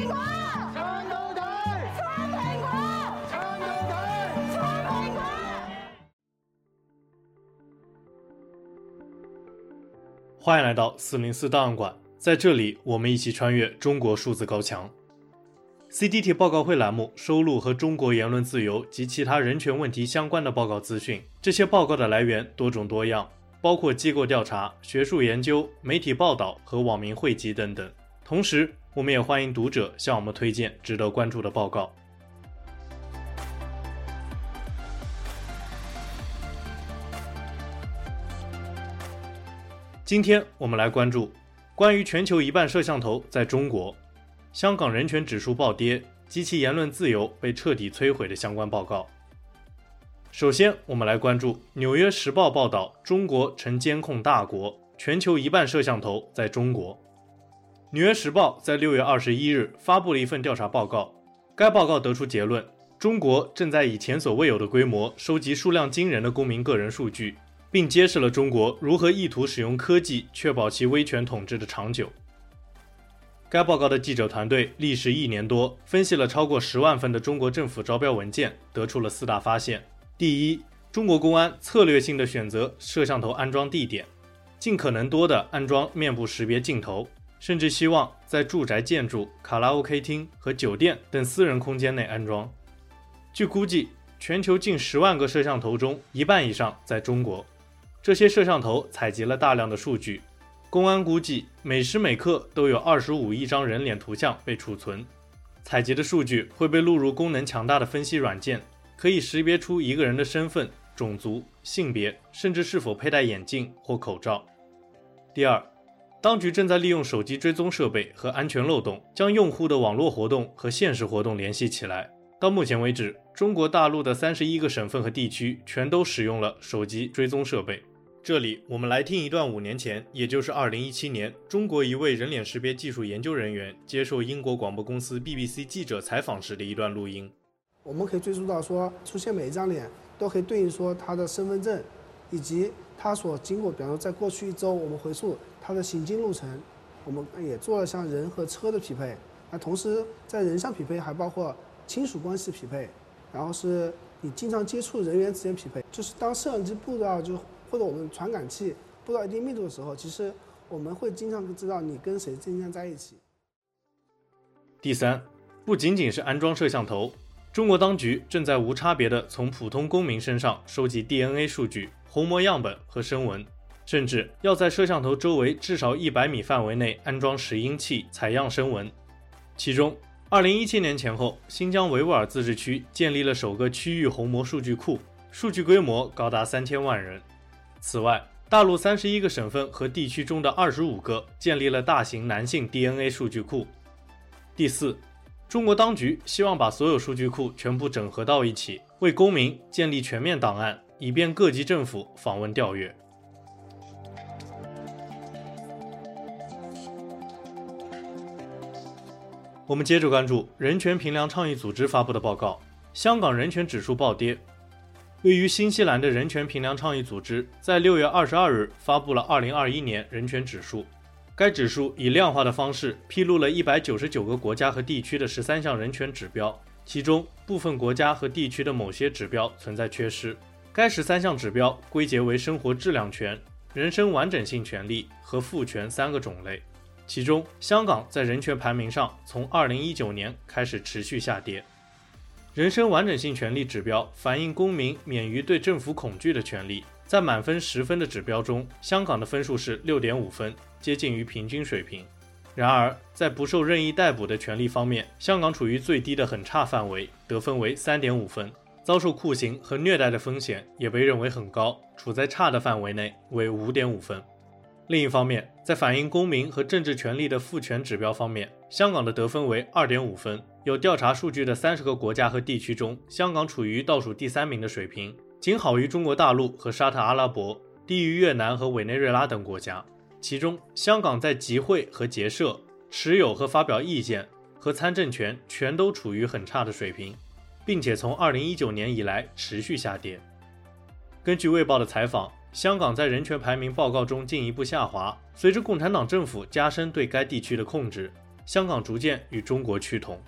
欢迎来到四零四档案馆，在这里，我们一起穿越中国数字高墙。CDT 报告会栏目收录和中国言论自由及其他人权问题相关的报告资讯，这些报告的来源多种多样。包括机构调查、学术研究、媒体报道和网民汇集等等。同时，我们也欢迎读者向我们推荐值得关注的报告。今天我们来关注关于全球一半摄像头在中国、香港人权指数暴跌及其言论自由被彻底摧毁的相关报告。首先，我们来关注《纽约时报》报道：中国成监控大国，全球一半摄像头在中国。《纽约时报》在六月二十一日发布了一份调查报告，该报告得出结论：中国正在以前所未有的规模收集数量惊人的公民个人数据，并揭示了中国如何意图使用科技确保其威权统治的长久。该报告的记者团队历时一年多，分析了超过十万份的中国政府招标文件，得出了四大发现。第一，中国公安策略性地选择摄像头安装地点，尽可能多地安装面部识别镜头，甚至希望在住宅建筑、卡拉 OK 厅和酒店等私人空间内安装。据估计，全球近十万个摄像头中，一半以上在中国。这些摄像头采集了大量的数据，公安估计每时每刻都有二十五亿张人脸图像被储存。采集的数据会被录入功能强大的分析软件。可以识别出一个人的身份、种族、性别，甚至是否佩戴眼镜或口罩。第二，当局正在利用手机追踪设备和安全漏洞，将用户的网络活动和现实活动联系起来。到目前为止，中国大陆的三十一个省份和地区全都使用了手机追踪设备。这里，我们来听一段五年前，也就是二零一七年，中国一位人脸识别技术研究人员接受英国广播公司 BBC 记者采访时的一段录音。我们可以追溯到说，出现每一张脸都可以对应说他的身份证，以及它所经过，比方说在过去一周，我们回溯它的行进路程，我们也做了像人和车的匹配。那同时在人上匹配还包括亲属关系匹配，然后是你经常接触人员之间匹配。就是当摄像机布到就或者我们传感器布到一定密度的时候，其实我们会经常知道你跟谁经常在一起。第三，不仅仅是安装摄像头。中国当局正在无差别的从普通公民身上收集 DNA 数据、虹膜样本和声纹，甚至要在摄像头周围至少一百米范围内安装拾音器采样声纹。其中，二零一七年前后，新疆维吾尔自治区建立了首个区域虹膜数据库，数据规模高达三千万人。此外，大陆三十一个省份和地区中的二十五个建立了大型男性 DNA 数据库。第四。中国当局希望把所有数据库全部整合到一起，为公民建立全面档案，以便各级政府访问调阅。我们接着关注人权评量倡议组织发布的报告：香港人权指数暴跌。位于新西兰的人权评量倡议组织在六月二十二日发布了二零二一年人权指数。该指数以量化的方式披露了一百九十九个国家和地区的十三项人权指标，其中部分国家和地区的某些指标存在缺失。该十三项指标归结为生活质量权、人身完整性权利和赋权三个种类。其中，香港在人权排名上从二零一九年开始持续下跌。人身完整性权利指标反映公民免于对政府恐惧的权利。在满分十分的指标中，香港的分数是六点五分，接近于平均水平。然而，在不受任意逮捕的权利方面，香港处于最低的很差范围，得分为三点五分。遭受酷刑和虐待的风险也被认为很高，处在差的范围内，为五点五分。另一方面，在反映公民和政治权利的赋权指标方面，香港的得分为二点五分。有调查数据的三十个国家和地区中，香港处于倒数第三名的水平。仅好于中国大陆和沙特阿拉伯，低于越南和委内瑞拉等国家。其中，香港在集会和结社、持有和发表意见和参政权全都处于很差的水平，并且从2019年以来持续下跌。根据《卫报》的采访，香港在人权排名报告中进一步下滑。随着共产党政府加深对该地区的控制，香港逐渐与中国趋同。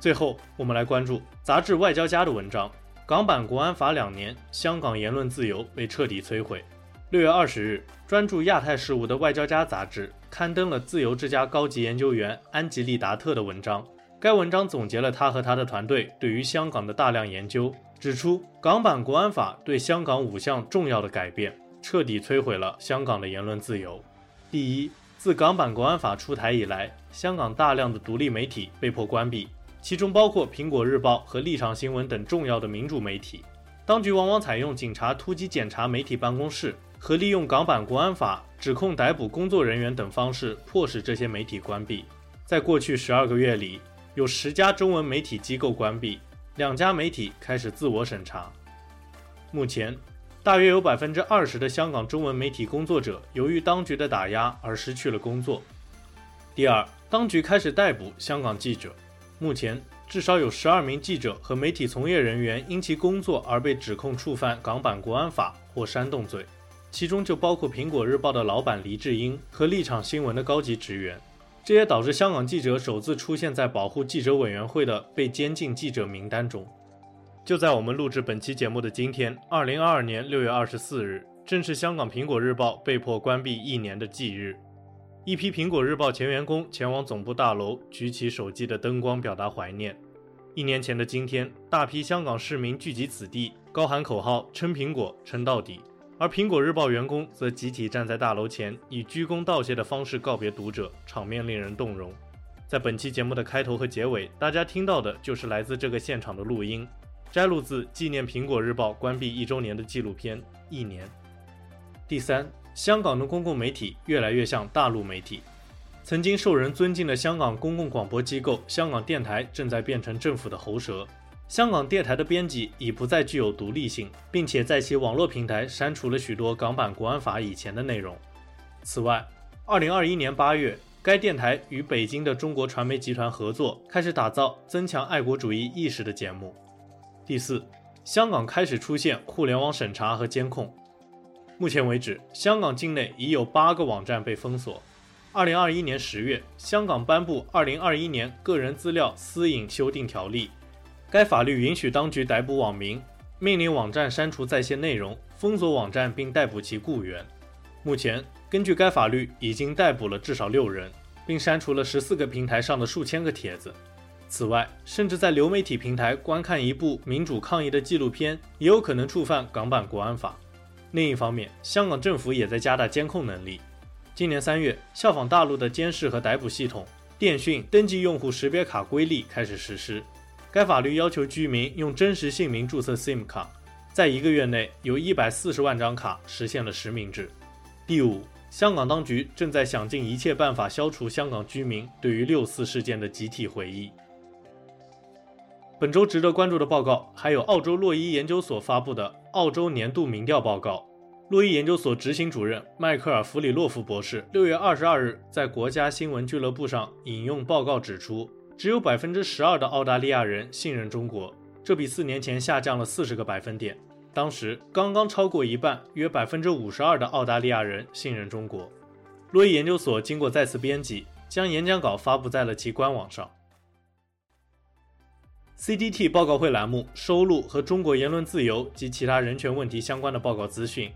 最后，我们来关注杂志《外交家》的文章：港版国安法两年，香港言论自由被彻底摧毁。六月二十日，专注亚太事务的《外交家》杂志刊登了自由之家高级研究员安吉丽达特的文章。该文章总结了他和他的团队对于香港的大量研究，指出港版国安法对香港五项重要的改变，彻底摧毁了香港的言论自由。第一，自港版国安法出台以来，香港大量的独立媒体被迫关闭，其中包括《苹果日报》和《立场新闻》等重要的民主媒体。当局往往采用警察突击检查媒体办公室。和利用港版国安法指控逮捕工作人员等方式，迫使这些媒体关闭。在过去十二个月里，有十家中文媒体机构关闭，两家媒体开始自我审查。目前，大约有百分之二十的香港中文媒体工作者由于当局的打压而失去了工作。第二，当局开始逮捕香港记者。目前，至少有十二名记者和媒体从业人员因其工作而被指控触犯港版国安法或煽动罪。其中就包括《苹果日报》的老板黎智英和立场新闻的高级职员，这也导致香港记者首次出现在保护记者委员会的被监禁记者名单中。就在我们录制本期节目的今天，二零二二年六月二十四日，正是香港《苹果日报》被迫关闭一年的忌日。一批《苹果日报》前员工前往总部大楼，举起手机的灯光表达怀念。一年前的今天，大批香港市民聚集此地，高喊口号，撑苹果，撑到底。而苹果日报员工则集体站在大楼前，以鞠躬道谢的方式告别读者，场面令人动容。在本期节目的开头和结尾，大家听到的就是来自这个现场的录音，摘录自纪念苹果日报关闭一周年的纪录片《一年》。第三，香港的公共媒体越来越像大陆媒体，曾经受人尊敬的香港公共广播机构香港电台正在变成政府的喉舌。香港电台的编辑已不再具有独立性，并且在其网络平台删除了许多港版国安法以前的内容。此外，二零二一年八月，该电台与北京的中国传媒集团合作，开始打造增强爱国主义意识的节目。第四，香港开始出现互联网审查和监控。目前为止，香港境内已有八个网站被封锁。二零二一年十月，香港颁布《二零二一年个人资料私隐修订条例》。该法律允许当局逮捕网民，命令网站删除在线内容，封锁网站并逮捕其雇员。目前，根据该法律，已经逮捕了至少六人，并删除了十四个平台上的数千个帖子。此外，甚至在流媒体平台观看一部民主抗议的纪录片，也有可能触犯港版国安法。另一方面，香港政府也在加大监控能力。今年三月，效仿大陆的监视和逮捕系统，电讯登记用户识别卡规例开始实施。该法律要求居民用真实姓名注册 SIM 卡，在一个月内有一百四十万张卡实现了实名制。第五，香港当局正在想尽一切办法消除香港居民对于六四事件的集体回忆。本周值得关注的报告还有澳洲洛伊研究所发布的澳洲年度民调报告。洛伊研究所执行主任迈克尔·弗里洛夫博士六月二十二日在国家新闻俱乐部上引用报告指出。只有百分之十二的澳大利亚人信任中国，这比四年前下降了四十个百分点。当时刚刚超过一半，约百分之五十二的澳大利亚人信任中国。洛伊研究所经过再次编辑，将演讲稿发布在了其官网上。CDT 报告会栏目收录和中国言论自由及其他人权问题相关的报告资讯。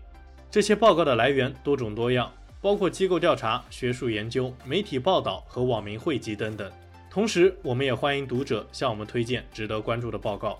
这些报告的来源多种多样，包括机构调查、学术研究、媒体报道和网民汇集等等。同时，我们也欢迎读者向我们推荐值得关注的报告。